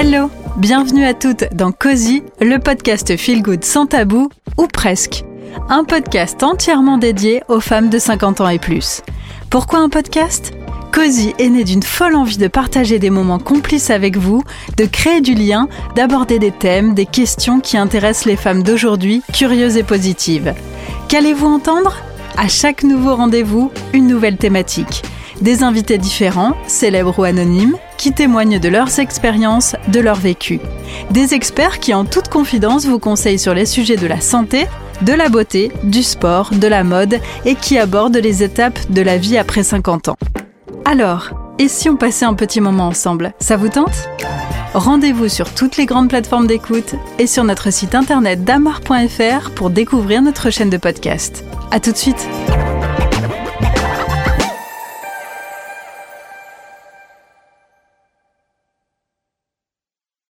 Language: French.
Hello, bienvenue à toutes dans Cozy, le podcast Feel Good sans tabou, ou presque. Un podcast entièrement dédié aux femmes de 50 ans et plus. Pourquoi un podcast? Cozy est né d'une folle envie de partager des moments complices avec vous, de créer du lien, d'aborder des thèmes, des questions qui intéressent les femmes d'aujourd'hui, curieuses et positives. Qu'allez-vous entendre? À chaque nouveau rendez-vous, une nouvelle thématique. Des invités différents, célèbres ou anonymes, qui témoignent de leurs expériences, de leur vécu. Des experts qui en toute confidence vous conseillent sur les sujets de la santé, de la beauté, du sport, de la mode et qui abordent les étapes de la vie après 50 ans. Alors, et si on passait un petit moment ensemble Ça vous tente? Rendez-vous sur toutes les grandes plateformes d'écoute et sur notre site internet damar.fr pour découvrir notre chaîne de podcast. À tout de suite